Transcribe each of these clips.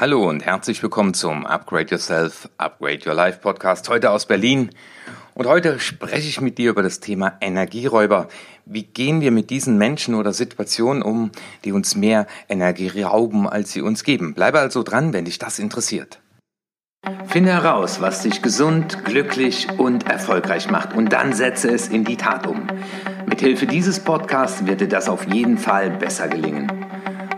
Hallo und herzlich willkommen zum Upgrade Yourself, Upgrade Your Life Podcast heute aus Berlin. Und heute spreche ich mit dir über das Thema Energieräuber. Wie gehen wir mit diesen Menschen oder Situationen um, die uns mehr Energie rauben, als sie uns geben? Bleibe also dran, wenn dich das interessiert. Finde heraus, was dich gesund, glücklich und erfolgreich macht und dann setze es in die Tat um. Mithilfe dieses Podcasts wird dir das auf jeden Fall besser gelingen.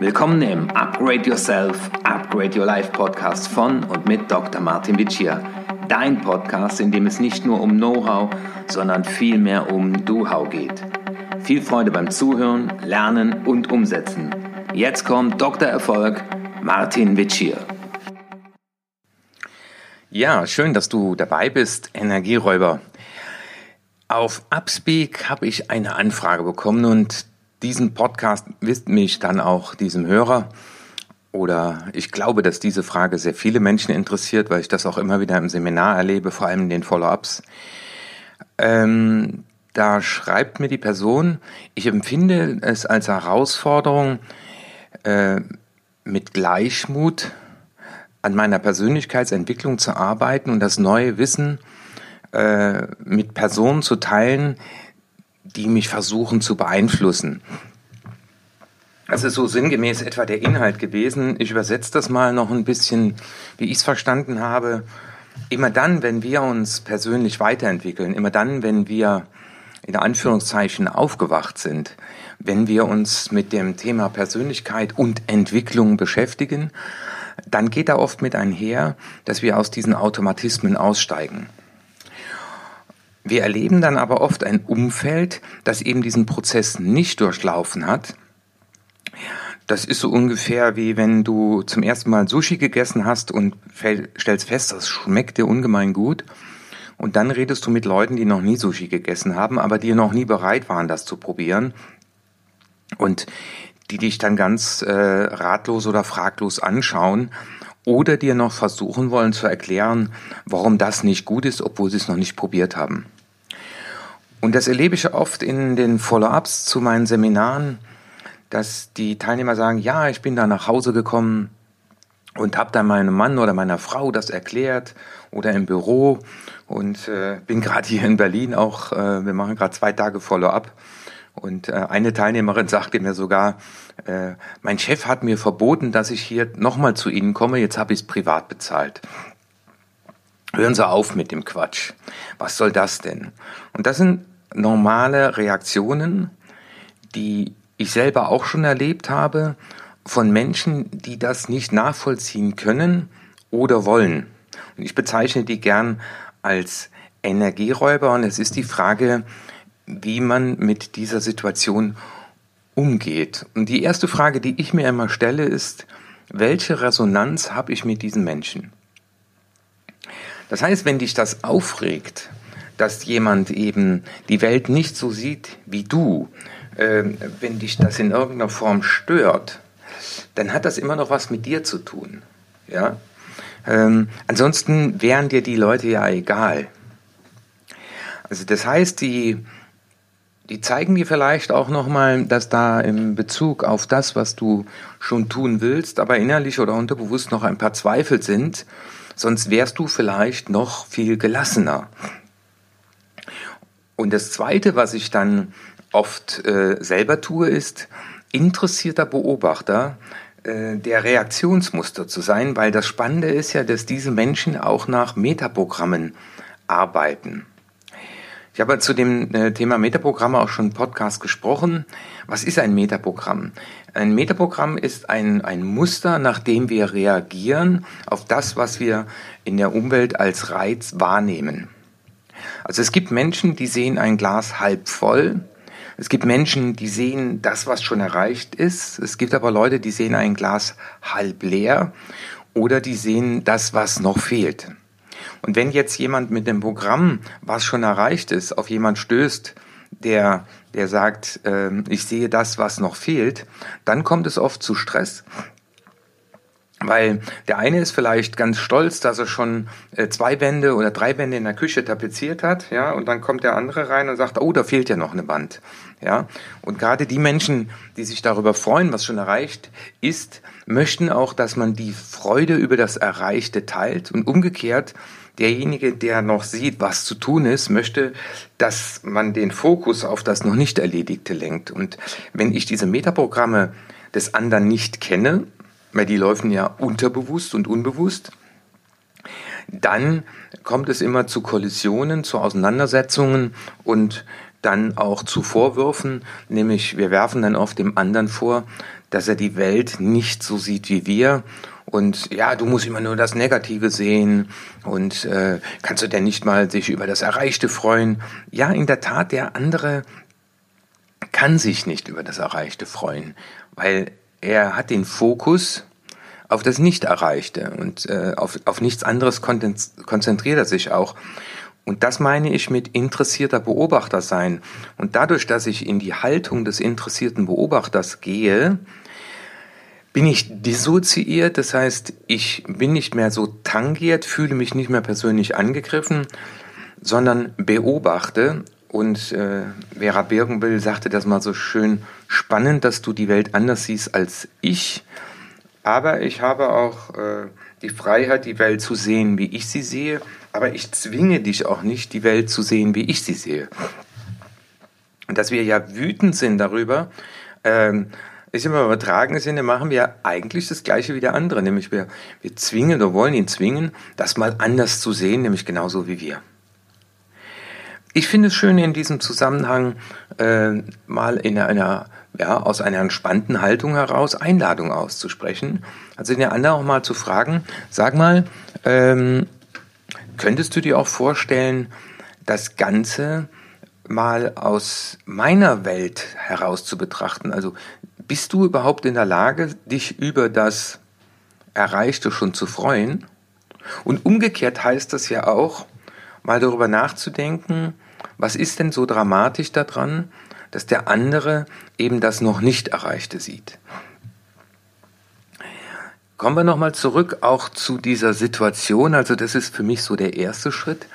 Willkommen im Upgrade Yourself, Upgrade Your Life Podcast von und mit Dr. Martin Vicia. Dein Podcast, in dem es nicht nur um Know-how, sondern vielmehr um Do-How geht. Viel Freude beim Zuhören, Lernen und Umsetzen. Jetzt kommt Dr. Erfolg, Martin Vicia. Ja, schön, dass du dabei bist, Energieräuber. Auf Upspeak habe ich eine Anfrage bekommen und diesen Podcast widme ich dann auch diesem Hörer. Oder ich glaube, dass diese Frage sehr viele Menschen interessiert, weil ich das auch immer wieder im Seminar erlebe, vor allem in den Follow-ups. Ähm, da schreibt mir die Person, ich empfinde es als Herausforderung, äh, mit Gleichmut an meiner Persönlichkeitsentwicklung zu arbeiten und das neue Wissen äh, mit Personen zu teilen, die mich versuchen zu beeinflussen. Das ist so sinngemäß etwa der Inhalt gewesen. Ich übersetze das mal noch ein bisschen, wie ich es verstanden habe. Immer dann, wenn wir uns persönlich weiterentwickeln, immer dann, wenn wir in Anführungszeichen aufgewacht sind, wenn wir uns mit dem Thema Persönlichkeit und Entwicklung beschäftigen, dann geht da oft mit einher, dass wir aus diesen Automatismen aussteigen. Wir erleben dann aber oft ein Umfeld, das eben diesen Prozess nicht durchlaufen hat. Das ist so ungefähr wie wenn du zum ersten Mal Sushi gegessen hast und stellst fest, das schmeckt dir ungemein gut. Und dann redest du mit Leuten, die noch nie Sushi gegessen haben, aber die noch nie bereit waren, das zu probieren. Und die dich dann ganz äh, ratlos oder fraglos anschauen oder dir noch versuchen wollen zu erklären, warum das nicht gut ist, obwohl sie es noch nicht probiert haben. Und das erlebe ich oft in den Follow-ups zu meinen Seminaren, dass die Teilnehmer sagen, ja, ich bin da nach Hause gekommen und habe dann meinem Mann oder meiner Frau das erklärt oder im Büro und äh, bin gerade hier in Berlin auch, äh, wir machen gerade zwei Tage Follow-up und äh, eine Teilnehmerin sagte mir sogar, äh, mein Chef hat mir verboten, dass ich hier nochmal zu Ihnen komme, jetzt habe ich es privat bezahlt. Hören Sie auf mit dem Quatsch. Was soll das denn? Und das sind normale Reaktionen, die ich selber auch schon erlebt habe, von Menschen, die das nicht nachvollziehen können oder wollen. Und ich bezeichne die gern als Energieräuber und es ist die Frage, wie man mit dieser Situation umgeht. Und die erste Frage, die ich mir immer stelle, ist, welche Resonanz habe ich mit diesen Menschen? Das heißt, wenn dich das aufregt, dass jemand eben die Welt nicht so sieht wie du, äh, wenn dich das in irgendeiner Form stört, dann hat das immer noch was mit dir zu tun. Ja? Ähm, ansonsten wären dir die Leute ja egal. Also das heißt, die, die zeigen dir vielleicht auch nochmal, dass da im Bezug auf das, was du schon tun willst, aber innerlich oder unterbewusst noch ein paar Zweifel sind, sonst wärst du vielleicht noch viel gelassener. Und das Zweite, was ich dann oft äh, selber tue, ist interessierter Beobachter äh, der Reaktionsmuster zu sein, weil das Spannende ist ja, dass diese Menschen auch nach Metaprogrammen arbeiten. Ich habe zu dem äh, Thema Metaprogramme auch schon im Podcast gesprochen. Was ist ein Metaprogramm? Ein Metaprogramm ist ein, ein Muster, nach dem wir reagieren auf das, was wir in der Umwelt als Reiz wahrnehmen. Also es gibt Menschen, die sehen ein Glas halb voll. Es gibt Menschen, die sehen das, was schon erreicht ist. Es gibt aber Leute, die sehen ein Glas halb leer oder die sehen das, was noch fehlt. Und wenn jetzt jemand mit dem Programm, was schon erreicht ist, auf jemand stößt, der, der sagt, äh, ich sehe das, was noch fehlt, dann kommt es oft zu Stress. Weil der eine ist vielleicht ganz stolz, dass er schon äh, zwei Wände oder drei Wände in der Küche tapeziert hat, ja, und dann kommt der andere rein und sagt, oh, da fehlt ja noch eine Wand, ja. Und gerade die Menschen, die sich darüber freuen, was schon erreicht ist, möchten auch, dass man die Freude über das Erreichte teilt und umgekehrt derjenige, der noch sieht, was zu tun ist, möchte, dass man den Fokus auf das noch nicht Erledigte lenkt. Und wenn ich diese Metaprogramme des anderen nicht kenne, weil die laufen ja unterbewusst und unbewusst, dann kommt es immer zu Kollisionen, zu Auseinandersetzungen und dann auch zu Vorwürfen, nämlich wir werfen dann oft dem anderen vor, dass er die Welt nicht so sieht wie wir. Und ja, du musst immer nur das Negative sehen. Und äh, kannst du denn nicht mal sich über das Erreichte freuen? Ja, in der Tat, der andere kann sich nicht über das Erreichte freuen, weil er hat den Fokus auf das Nicht-Erreichte und äh, auf, auf nichts anderes konzentriert er sich auch. Und das meine ich mit interessierter Beobachter sein. Und dadurch, dass ich in die Haltung des interessierten Beobachters gehe, bin ich dissoziiert, das heißt, ich bin nicht mehr so tangiert, fühle mich nicht mehr persönlich angegriffen, sondern beobachte. Und äh, Vera Birkenbill sagte das mal so schön, spannend, dass du die Welt anders siehst als ich. Aber ich habe auch äh, die Freiheit, die Welt zu sehen, wie ich sie sehe. Aber ich zwinge dich auch nicht, die Welt zu sehen, wie ich sie sehe. Und dass wir ja wütend sind darüber, ähm, ist im übertragenen Sinne machen wir eigentlich das Gleiche wie der andere, nämlich wir, wir zwingen oder wollen ihn zwingen, das mal anders zu sehen, nämlich genauso wie wir. Ich finde es schön, in diesem Zusammenhang äh, mal in einer, ja, aus einer entspannten Haltung heraus Einladung auszusprechen. Also den anderen auch mal zu fragen, sag mal, ähm, könntest du dir auch vorstellen, das Ganze mal aus meiner Welt heraus zu betrachten? Also bist du überhaupt in der Lage, dich über das Erreichte schon zu freuen? Und umgekehrt heißt das ja auch, mal darüber nachzudenken, was ist denn so dramatisch daran, dass der andere eben das noch nicht Erreichte sieht. Kommen wir nochmal zurück auch zu dieser Situation, also das ist für mich so der erste Schritt,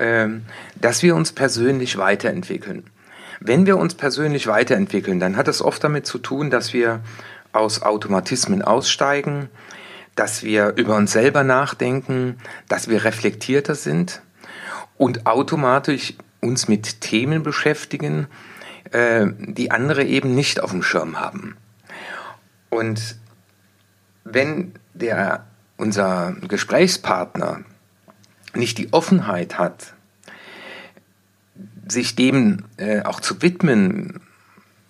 ähm, dass wir uns persönlich weiterentwickeln. Wenn wir uns persönlich weiterentwickeln, dann hat es oft damit zu tun, dass wir aus Automatismen aussteigen, dass wir über uns selber nachdenken, dass wir reflektierter sind und automatisch uns mit Themen beschäftigen, äh, die andere eben nicht auf dem Schirm haben. Und wenn der, unser Gesprächspartner nicht die Offenheit hat, sich dem äh, auch zu widmen,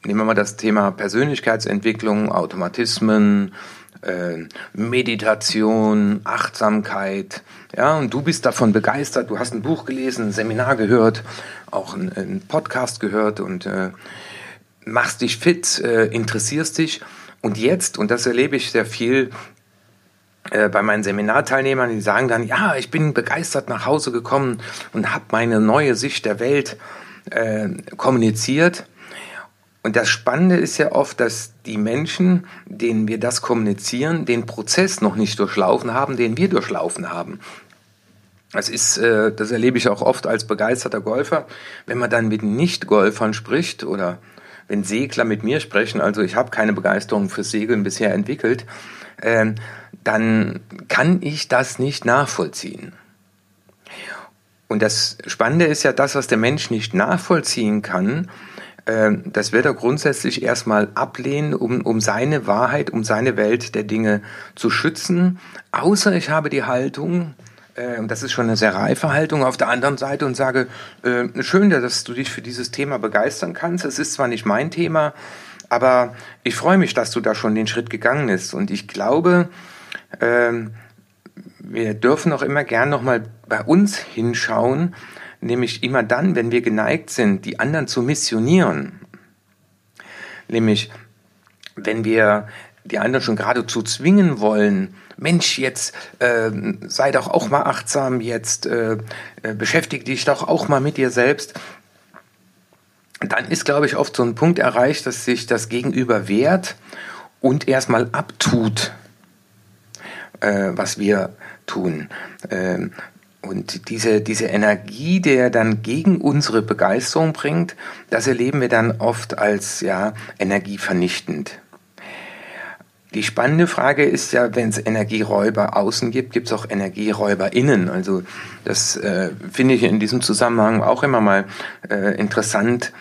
nehmen wir mal das Thema Persönlichkeitsentwicklung, Automatismen, äh, Meditation, Achtsamkeit, ja, und du bist davon begeistert, du hast ein Buch gelesen, ein Seminar gehört, auch einen Podcast gehört und äh, machst dich fit, äh, interessierst dich. Und jetzt, und das erlebe ich sehr viel, äh, bei meinen Seminarteilnehmern, die sagen dann, ja, ich bin begeistert nach Hause gekommen und habe meine neue Sicht der Welt äh, kommuniziert. Und das Spannende ist ja oft, dass die Menschen, denen wir das kommunizieren, den Prozess noch nicht durchlaufen haben, den wir durchlaufen haben. Das ist, äh, das erlebe ich auch oft als begeisterter Golfer, wenn man dann mit Nicht-Golfern spricht oder wenn Segler mit mir sprechen, also ich habe keine Begeisterung für Segeln bisher entwickelt, ähm, dann kann ich das nicht nachvollziehen. Und das Spannende ist ja, das, was der Mensch nicht nachvollziehen kann, das wird er grundsätzlich erstmal ablehnen, um, um seine Wahrheit, um seine Welt der Dinge zu schützen. Außer ich habe die Haltung, äh, und das ist schon eine sehr reife Haltung auf der anderen Seite und sage, äh, schön, dass du dich für dieses Thema begeistern kannst. Es ist zwar nicht mein Thema, aber ich freue mich, dass du da schon den Schritt gegangen bist. Und ich glaube, ähm, wir dürfen auch immer gern nochmal bei uns hinschauen, nämlich immer dann, wenn wir geneigt sind, die anderen zu missionieren. Nämlich, wenn wir die anderen schon geradezu zwingen wollen, Mensch, jetzt äh, sei doch auch mal achtsam, jetzt äh, äh beschäftige dich doch auch mal mit dir selbst, dann ist, glaube ich, oft so ein Punkt erreicht, dass sich das Gegenüber wehrt und erstmal abtut äh, was wir tun. Und diese, diese Energie, der dann gegen unsere Begeisterung bringt, das erleben wir dann oft als ja, energievernichtend. Die spannende Frage ist ja, wenn es Energieräuber außen gibt, gibt es auch Energieräuber innen. Also das äh, finde ich in diesem Zusammenhang auch immer mal äh, interessant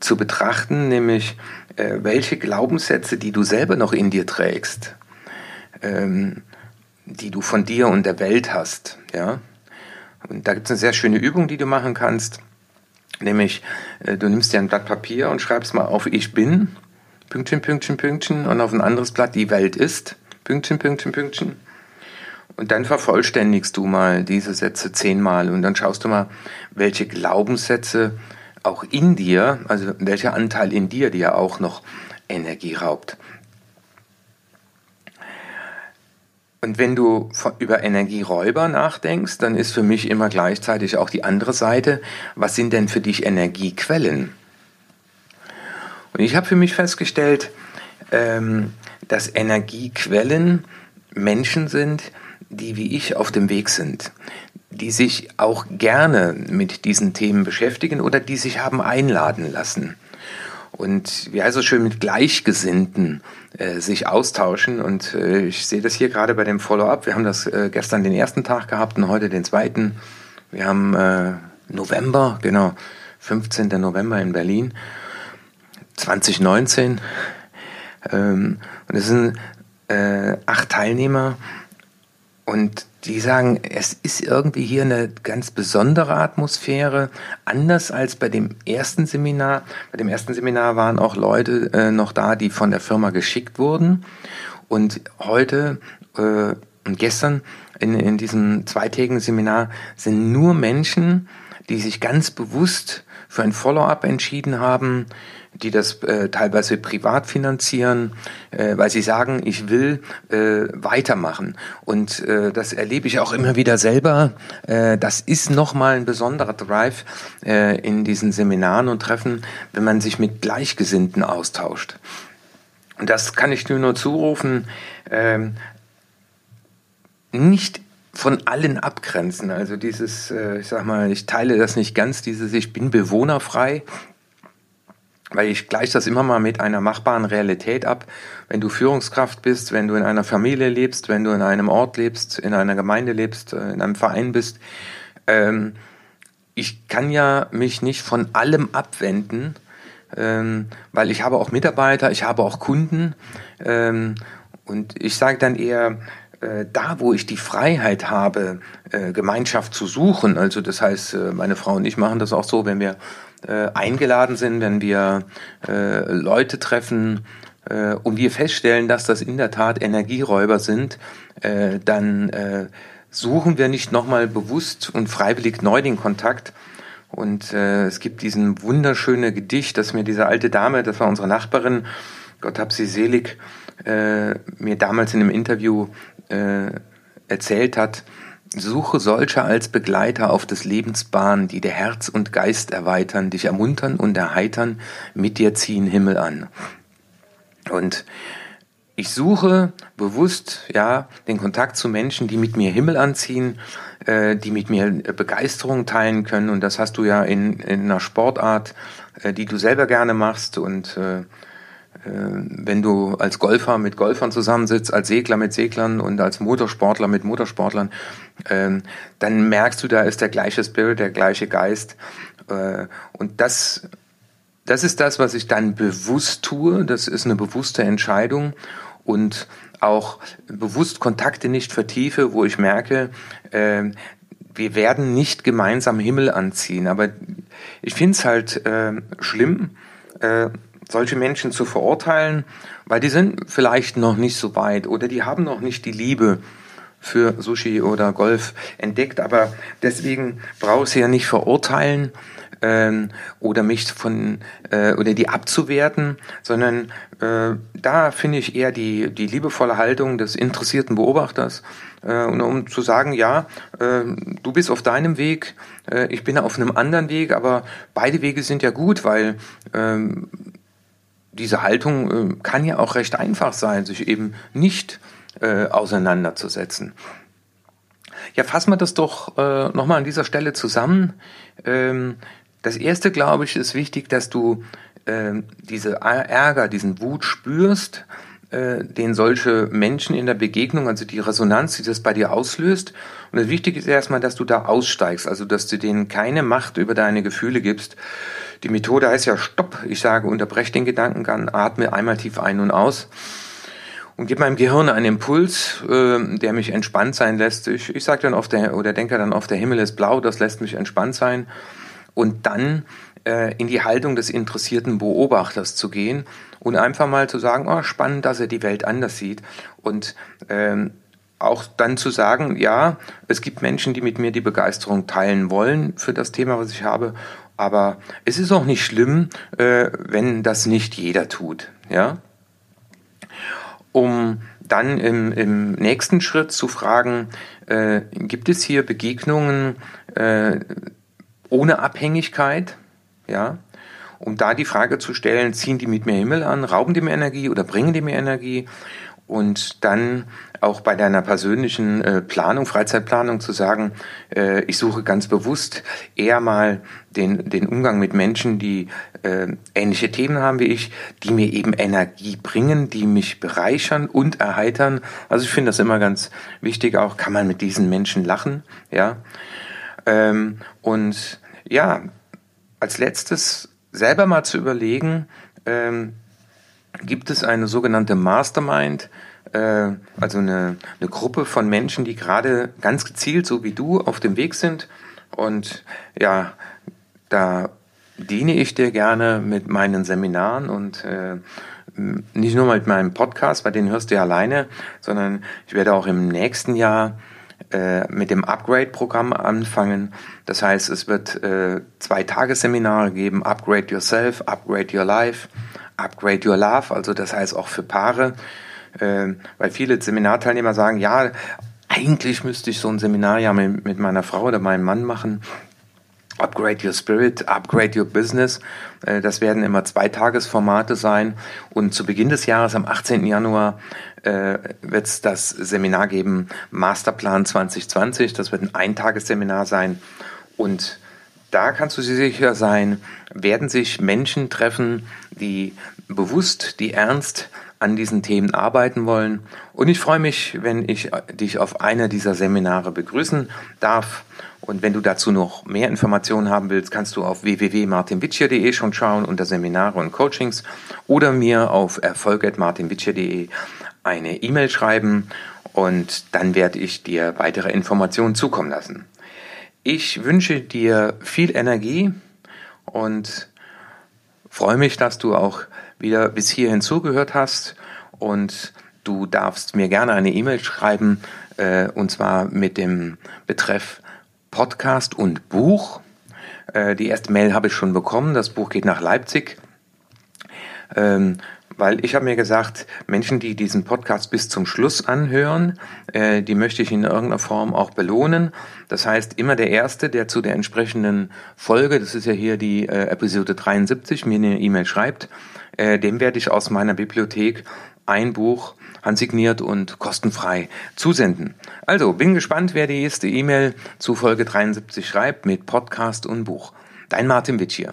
zu betrachten, nämlich äh, welche Glaubenssätze, die du selber noch in dir trägst, ähm, die du von dir und der Welt hast, ja. Und da gibt es eine sehr schöne Übung, die du machen kannst, nämlich äh, du nimmst dir ein Blatt Papier und schreibst mal auf Ich bin, Pünktchen, Pünktchen, Pünktchen, und auf ein anderes Blatt Die Welt ist, Pünktchen, Pünktchen, Pünktchen. Und dann vervollständigst du mal diese Sätze zehnmal. Und dann schaust du mal, welche Glaubenssätze auch in dir, also welcher Anteil in dir dir auch noch Energie raubt. Und wenn du über Energieräuber nachdenkst, dann ist für mich immer gleichzeitig auch die andere Seite, was sind denn für dich Energiequellen? Und ich habe für mich festgestellt, ähm, dass Energiequellen Menschen sind, die wie ich auf dem Weg sind, die sich auch gerne mit diesen Themen beschäftigen oder die sich haben einladen lassen und wie heißt es schön mit Gleichgesinnten äh, sich austauschen. Und äh, ich sehe das hier gerade bei dem Follow-up. Wir haben das äh, gestern den ersten Tag gehabt und heute den zweiten. Wir haben äh, November, genau, 15. November in Berlin, 2019. Ähm, und es sind äh, acht Teilnehmer und die sagen, es ist irgendwie hier eine ganz besondere Atmosphäre, anders als bei dem ersten Seminar. Bei dem ersten Seminar waren auch Leute äh, noch da, die von der Firma geschickt wurden. Und heute äh, und gestern in, in diesem zweitägigen Seminar sind nur Menschen, die sich ganz bewusst für ein Follow-up entschieden haben, die das äh, teilweise privat finanzieren, äh, weil sie sagen, ich will äh, weitermachen. Und äh, das erlebe ich auch immer wieder selber. Äh, das ist nochmal ein besonderer Drive äh, in diesen Seminaren und Treffen, wenn man sich mit Gleichgesinnten austauscht. Und das kann ich nur nur zurufen. Äh, nicht von allen abgrenzen. Also dieses, äh, ich sag mal, ich teile das nicht ganz, dieses Ich bin bewohnerfrei weil ich gleiche das immer mal mit einer machbaren Realität ab. Wenn du Führungskraft bist, wenn du in einer Familie lebst, wenn du in einem Ort lebst, in einer Gemeinde lebst, äh, in einem Verein bist, ähm, ich kann ja mich nicht von allem abwenden, ähm, weil ich habe auch Mitarbeiter, ich habe auch Kunden ähm, und ich sage dann eher, äh, da, wo ich die Freiheit habe, äh, Gemeinschaft zu suchen, also das heißt, äh, meine Frau und ich machen das auch so, wenn wir äh, eingeladen sind, wenn wir äh, Leute treffen äh, und wir feststellen, dass das in der Tat Energieräuber sind, äh, dann äh, suchen wir nicht nochmal bewusst und freiwillig neu den Kontakt. Und äh, es gibt diesen wunderschöne Gedicht, das mir diese alte Dame, das war unsere Nachbarin, Gott hab sie selig, äh, mir damals in einem Interview äh, erzählt hat. Suche solche als Begleiter auf des Lebens Bahn, die dir Herz und Geist erweitern, dich ermuntern und erheitern, mit dir ziehen Himmel an. Und ich suche bewusst ja den Kontakt zu Menschen, die mit mir Himmel anziehen, äh, die mit mir Begeisterung teilen können. Und das hast du ja in, in einer Sportart, äh, die du selber gerne machst und äh, äh, wenn du als Golfer mit Golfern zusammensitzt, als Segler mit Seglern und als Motorsportler mit Motorsportlern, ähm, dann merkst du, da ist der gleiche Spirit, der gleiche Geist. Äh, und das, das ist das, was ich dann bewusst tue. Das ist eine bewusste Entscheidung und auch bewusst Kontakte nicht vertiefe, wo ich merke, äh, wir werden nicht gemeinsam Himmel anziehen. Aber ich finde es halt schlimm, solche Menschen zu verurteilen, weil die sind vielleicht noch nicht so weit oder die haben noch nicht die Liebe für Sushi oder Golf entdeckt, aber deswegen ich sie ja nicht verurteilen ähm, oder mich von äh, oder die abzuwerten, sondern äh, da finde ich eher die die liebevolle Haltung des interessierten Beobachters äh, und um zu sagen, ja, äh, du bist auf deinem Weg, äh, ich bin auf einem anderen Weg, aber beide Wege sind ja gut, weil ähm, diese Haltung äh, kann ja auch recht einfach sein, sich eben nicht äh, auseinanderzusetzen. Ja, fassen wir das doch äh, nochmal an dieser Stelle zusammen. Ähm, das erste, glaube ich, ist wichtig, dass du äh, diese Ärger, diesen Wut spürst, äh, den solche Menschen in der Begegnung, also die Resonanz, die das bei dir auslöst. Und das Wichtige ist erstmal, dass du da aussteigst, also dass du denen keine Macht über deine Gefühle gibst. Die Methode heißt ja Stopp. Ich sage, unterbrech den Gedankengang, atme einmal tief ein und aus und gebe meinem Gehirn einen Impuls, äh, der mich entspannt sein lässt. Ich, ich sage dann oft, der, oder denke dann oft, der Himmel ist blau, das lässt mich entspannt sein. Und dann äh, in die Haltung des interessierten Beobachters zu gehen und einfach mal zu sagen, oh, spannend, dass er die Welt anders sieht. Und ähm, auch dann zu sagen, ja, es gibt Menschen, die mit mir die Begeisterung teilen wollen für das Thema, was ich habe. Aber es ist auch nicht schlimm, äh, wenn das nicht jeder tut. Ja? Um dann im, im nächsten Schritt zu fragen, äh, gibt es hier Begegnungen äh, ohne Abhängigkeit? Ja? Um da die Frage zu stellen, ziehen die mit mir Himmel an, rauben die mir Energie oder bringen die mir Energie? Und dann auch bei deiner persönlichen äh, Planung, Freizeitplanung zu sagen, äh, ich suche ganz bewusst eher mal den, den Umgang mit Menschen, die äh, ähnliche Themen haben wie ich, die mir eben Energie bringen, die mich bereichern und erheitern. Also ich finde das immer ganz wichtig, auch kann man mit diesen Menschen lachen, ja. Ähm, und ja, als letztes selber mal zu überlegen, ähm, gibt es eine sogenannte Mastermind, äh, also eine, eine Gruppe von Menschen, die gerade ganz gezielt, so wie du, auf dem Weg sind. Und ja, da diene ich dir gerne mit meinen Seminaren und äh, nicht nur mit meinem Podcast, bei denen hörst du ja alleine, sondern ich werde auch im nächsten Jahr äh, mit dem Upgrade-Programm anfangen. Das heißt, es wird äh, zwei Tagesseminare geben, Upgrade Yourself, Upgrade Your Life, Upgrade Your Love, also das heißt auch für Paare, äh, weil viele Seminarteilnehmer sagen, ja, eigentlich müsste ich so ein Seminar ja mit, mit meiner Frau oder meinem Mann machen. Upgrade Your Spirit, Upgrade Your Business. Äh, das werden immer zwei Tagesformate sein. Und zu Beginn des Jahres, am 18. Januar, äh, wird es das Seminar geben, Masterplan 2020. Das wird ein Eintagesseminar sein. Und da kannst du sicher sein, werden sich Menschen treffen, die bewusst, die ernst an diesen Themen arbeiten wollen. Und ich freue mich, wenn ich dich auf einer dieser Seminare begrüßen darf. Und wenn du dazu noch mehr Informationen haben willst, kannst du auf www.martinwitscher.de schon schauen unter Seminare und Coachings oder mir auf erfolg.martinwitscher.de eine E-Mail schreiben und dann werde ich dir weitere Informationen zukommen lassen. Ich wünsche dir viel Energie und freue mich, dass du auch wieder bis hierhin zugehört hast und du darfst mir gerne eine E-Mail schreiben äh, und zwar mit dem Betreff Podcast und Buch. Äh, die erste Mail habe ich schon bekommen. Das Buch geht nach Leipzig. Ähm, weil ich habe mir gesagt, Menschen, die diesen Podcast bis zum Schluss anhören, äh, die möchte ich in irgendeiner Form auch belohnen. Das heißt, immer der Erste, der zu der entsprechenden Folge, das ist ja hier die äh, Episode 73, mir eine E-Mail schreibt, äh, dem werde ich aus meiner Bibliothek ein Buch handsigniert und kostenfrei zusenden. Also, bin gespannt, wer die erste E-Mail zu Folge 73 schreibt mit Podcast und Buch. Dein Martin Witsch hier.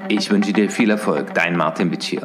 Ich wünsche dir viel Erfolg, dein Martin Vici.